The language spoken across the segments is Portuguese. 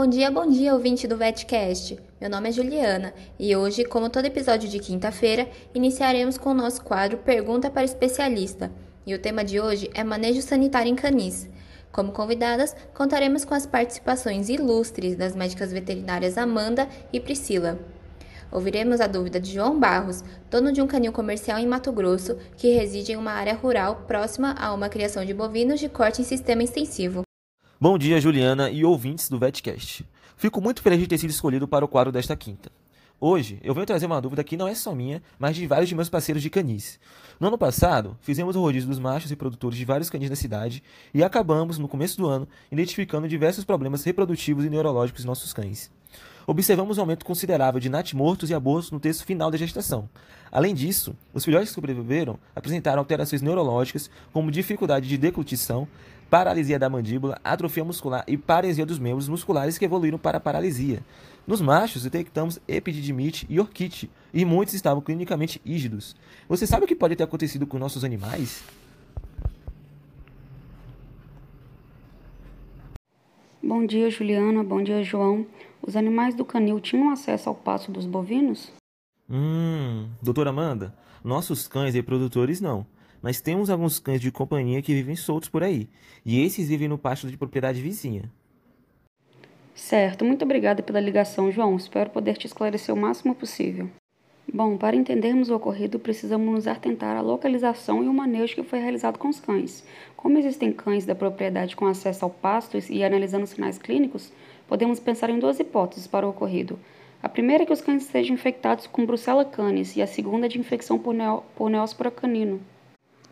Bom dia, bom dia, ouvinte do VetCast. Meu nome é Juliana e hoje, como todo episódio de quinta-feira, iniciaremos com o nosso quadro Pergunta para Especialista. E o tema de hoje é Manejo Sanitário em Canis. Como convidadas, contaremos com as participações ilustres das médicas veterinárias Amanda e Priscila. Ouviremos a dúvida de João Barros, dono de um canil comercial em Mato Grosso, que reside em uma área rural próxima a uma criação de bovinos de corte em sistema extensivo. Bom dia, Juliana e ouvintes do VetCast. Fico muito feliz de ter sido escolhido para o quadro desta quinta. Hoje, eu venho trazer uma dúvida que não é só minha, mas de vários de meus parceiros de canis. No ano passado, fizemos o rodízio dos machos reprodutores de vários canis da cidade e acabamos, no começo do ano, identificando diversos problemas reprodutivos e neurológicos em nossos cães. Observamos um aumento considerável de natimortos e abortos no terço final da gestação. Além disso, os filhotes que sobreviveram apresentaram alterações neurológicas, como dificuldade de deglutição, paralisia da mandíbula, atrofia muscular e paresia dos membros musculares que evoluíram para paralisia. Nos machos, detectamos epididimite e orquite, e muitos estavam clinicamente rígidos. Você sabe o que pode ter acontecido com nossos animais? Bom dia, Juliana. Bom dia, João. Os animais do canil tinham acesso ao pasto dos bovinos? Hum, doutora Amanda, nossos cães reprodutores não mas temos alguns cães de companhia que vivem soltos por aí, e esses vivem no pasto de propriedade vizinha. Certo, muito obrigada pela ligação, João. Espero poder te esclarecer o máximo possível. Bom, para entendermos o ocorrido, precisamos nos atentar à localização e o manejo que foi realizado com os cães. Como existem cães da propriedade com acesso ao pasto e analisando sinais clínicos, podemos pensar em duas hipóteses para o ocorrido. A primeira é que os cães estejam infectados com Brucella canis e a segunda é de infecção por, neo, por canino.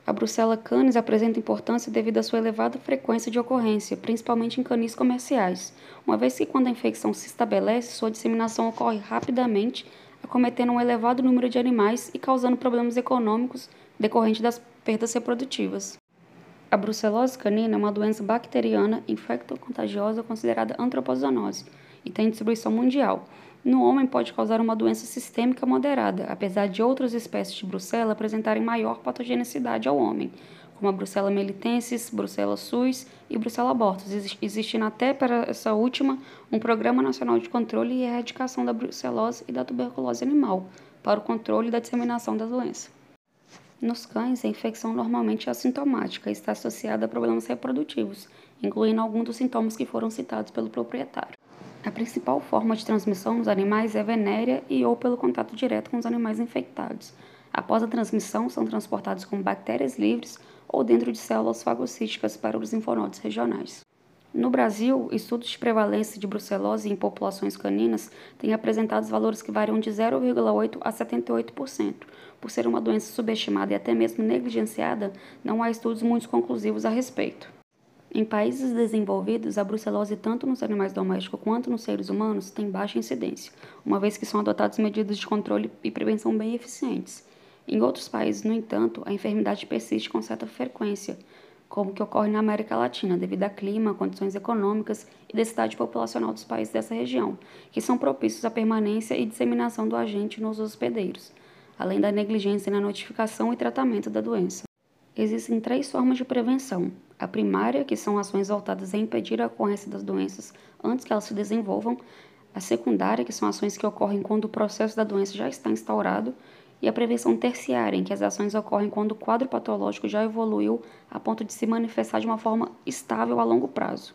A Brucella canis apresenta importância devido à sua elevada frequência de ocorrência, principalmente em canis comerciais, uma vez que quando a infecção se estabelece, sua disseminação ocorre rapidamente, acometendo um elevado número de animais e causando problemas econômicos decorrentes das perdas reprodutivas. A brucelose canina é uma doença bacteriana infecto-contagiosa considerada antropozoonose e tem distribuição mundial, no homem pode causar uma doença sistêmica moderada, apesar de outras espécies de brucela apresentarem maior patogenicidade ao homem, como a brucela melitensis, brucela suis e brucela abortus, existindo até para essa última um Programa Nacional de Controle e Erradicação da Brucelose e da Tuberculose Animal, para o controle da disseminação da doença. Nos cães, a infecção normalmente é assintomática e está associada a problemas reprodutivos, incluindo alguns dos sintomas que foram citados pelo proprietário. A principal forma de transmissão nos animais é venérea e ou pelo contato direto com os animais infectados. Após a transmissão, são transportados com bactérias livres ou dentro de células fagocíticas para os linfonodos regionais. No Brasil, estudos de prevalência de brucelose em populações caninas têm apresentado valores que variam de 0,8% a 78%. Por ser uma doença subestimada e até mesmo negligenciada, não há estudos muito conclusivos a respeito. Em países desenvolvidos, a brucelose, tanto nos animais domésticos quanto nos seres humanos, tem baixa incidência, uma vez que são adotadas medidas de controle e prevenção bem eficientes. Em outros países, no entanto, a enfermidade persiste com certa frequência, como que ocorre na América Latina, devido a clima, condições econômicas e densidade populacional dos países dessa região, que são propícios à permanência e disseminação do agente nos hospedeiros, além da negligência na notificação e tratamento da doença. Existem três formas de prevenção: a primária, que são ações voltadas a impedir a ocorrência das doenças antes que elas se desenvolvam, a secundária, que são ações que ocorrem quando o processo da doença já está instaurado, e a prevenção terciária, em que as ações ocorrem quando o quadro patológico já evoluiu a ponto de se manifestar de uma forma estável a longo prazo.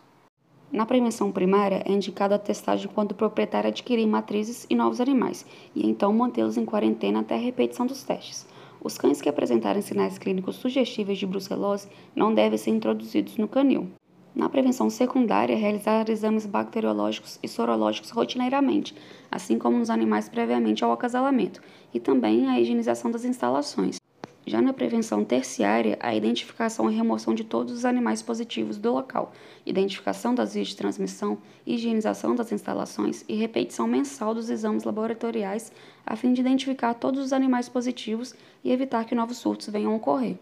Na prevenção primária, é indicado a testagem quando o proprietário adquirir matrizes e novos animais, e então mantê-los em quarentena até a repetição dos testes. Os cães que apresentarem sinais clínicos sugestíveis de brucelose não devem ser introduzidos no canil. Na prevenção secundária, realizar exames bacteriológicos e sorológicos rotineiramente, assim como nos animais previamente ao acasalamento, e também a higienização das instalações. Já na prevenção terciária, a identificação e remoção de todos os animais positivos do local, identificação das vias de transmissão, higienização das instalações e repetição mensal dos exames laboratoriais a fim de identificar todos os animais positivos e evitar que novos surtos venham a ocorrer.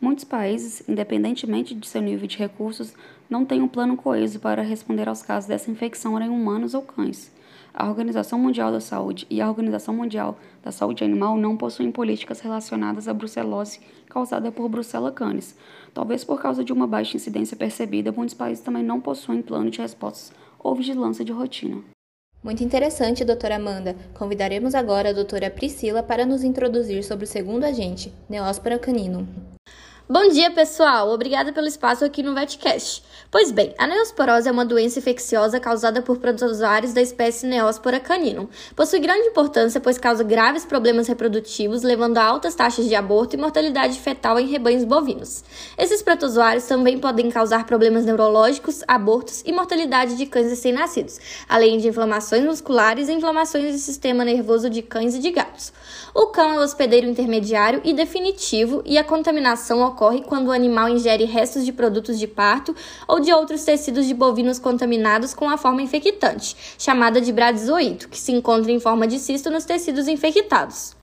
Muitos países, independentemente de seu nível de recursos, não têm um plano coeso para responder aos casos dessa infecção em humanos ou cães. A Organização Mundial da Saúde e a Organização Mundial da Saúde Animal não possuem políticas relacionadas à brucelose causada por Brucella canis. Talvez por causa de uma baixa incidência percebida, muitos países também não possuem plano de respostas ou vigilância de rotina. Muito interessante, doutora Amanda. Convidaremos agora a doutora Priscila para nos introduzir sobre o segundo agente, Neospora canino. Bom dia, pessoal! Obrigada pelo espaço aqui no VetCast. Pois bem, a neosporose é uma doença infecciosa causada por protozoários da espécie Neospora caninum. Possui grande importância, pois causa graves problemas reprodutivos, levando a altas taxas de aborto e mortalidade fetal em rebanhos bovinos. Esses protozoários também podem causar problemas neurológicos, abortos e mortalidade de cães recém-nascidos, além de inflamações musculares e inflamações do sistema nervoso de cães e de gatos. O cão é o hospedeiro intermediário e definitivo e a contaminação ocorre ocorre quando o animal ingere restos de produtos de parto ou de outros tecidos de bovinos contaminados com a forma infectante, chamada de bradizoito, que se encontra em forma de cisto nos tecidos infectados.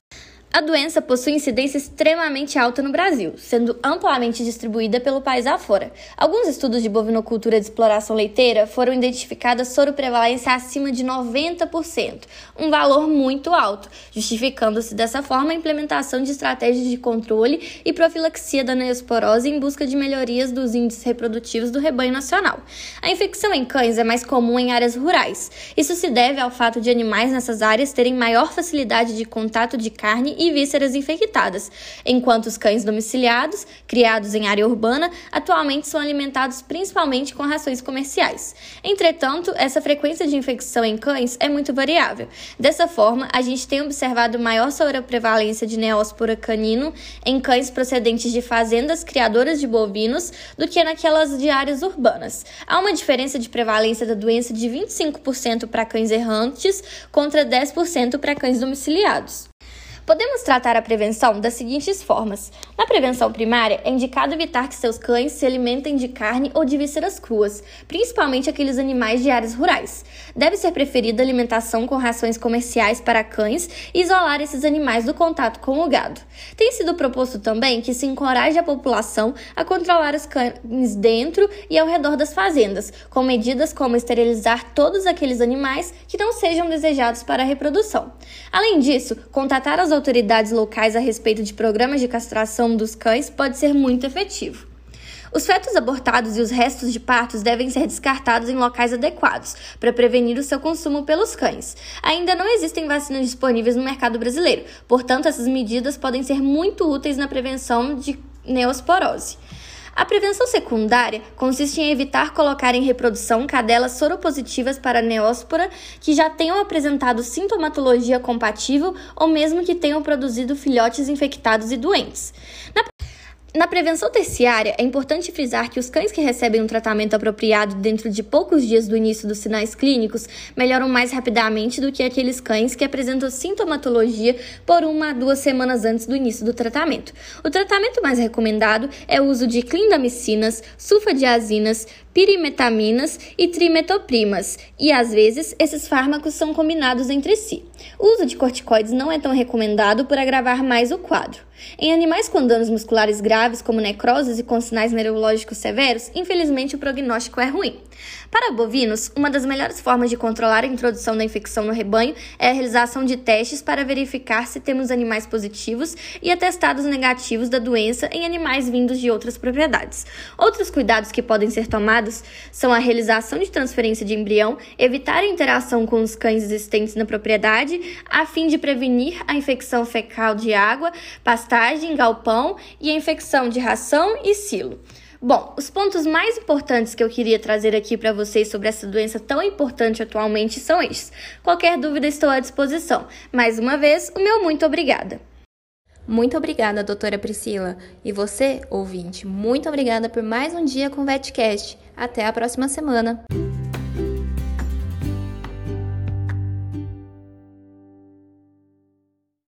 A doença possui incidência extremamente alta no Brasil, sendo amplamente distribuída pelo país afora. Alguns estudos de bovinocultura de exploração leiteira foram identificadas soroprevalência acima de 90%, um valor muito alto, justificando-se dessa forma a implementação de estratégias de controle e profilaxia da neosporose em busca de melhorias dos índices reprodutivos do rebanho nacional. A infecção em cães é mais comum em áreas rurais. Isso se deve ao fato de animais nessas áreas terem maior facilidade de contato de carne e vísceras infectadas, enquanto os cães domiciliados, criados em área urbana, atualmente são alimentados principalmente com rações comerciais. Entretanto, essa frequência de infecção em cães é muito variável. Dessa forma, a gente tem observado maior sobreprevalência de neóspora canino em cães procedentes de fazendas criadoras de bovinos do que naquelas de áreas urbanas. Há uma diferença de prevalência da doença de 25% para cães errantes contra 10% para cães domiciliados. Podemos tratar a prevenção das seguintes formas. Na prevenção primária, é indicado evitar que seus cães se alimentem de carne ou de vísceras cruas, principalmente aqueles animais de áreas rurais. Deve ser preferida alimentação com rações comerciais para cães e isolar esses animais do contato com o gado. Tem sido proposto também que se encoraje a população a controlar os cães dentro e ao redor das fazendas, com medidas como esterilizar todos aqueles animais que não sejam desejados para a reprodução. Além disso, contatar as autoridades locais a respeito de programas de castração dos cães pode ser muito efetivo. Os fetos abortados e os restos de partos devem ser descartados em locais adequados para prevenir o seu consumo pelos cães. Ainda não existem vacinas disponíveis no mercado brasileiro, portanto, essas medidas podem ser muito úteis na prevenção de neosporose. A prevenção secundária consiste em evitar colocar em reprodução cadelas soropositivas para neóspora que já tenham apresentado sintomatologia compatível ou mesmo que tenham produzido filhotes infectados e doentes. Na na prevenção terciária, é importante frisar que os cães que recebem um tratamento apropriado dentro de poucos dias do início dos sinais clínicos melhoram mais rapidamente do que aqueles cães que apresentam sintomatologia por uma a duas semanas antes do início do tratamento. O tratamento mais recomendado é o uso de clindamicinas, sulfadiazinas, pirimetaminas e trimetoprimas, e às vezes esses fármacos são combinados entre si. O uso de corticoides não é tão recomendado por agravar mais o quadro. Em animais com danos musculares graves, como necroses e com sinais neurológicos severos, infelizmente o prognóstico é ruim. Para bovinos, uma das melhores formas de controlar a introdução da infecção no rebanho é a realização de testes para verificar se temos animais positivos e atestados negativos da doença em animais vindos de outras propriedades. Outros cuidados que podem ser tomados são a realização de transferência de embrião, evitar a interação com os cães existentes na propriedade, a fim de prevenir a infecção fecal de água, pastagem, galpão e a infecção de ração e silo. Bom, os pontos mais importantes que eu queria trazer aqui para vocês sobre essa doença tão importante atualmente são estes. Qualquer dúvida estou à disposição. Mais uma vez, o meu muito obrigada. Muito obrigada, doutora Priscila. E você, ouvinte, muito obrigada por mais um dia com o VetCast. Até a próxima semana.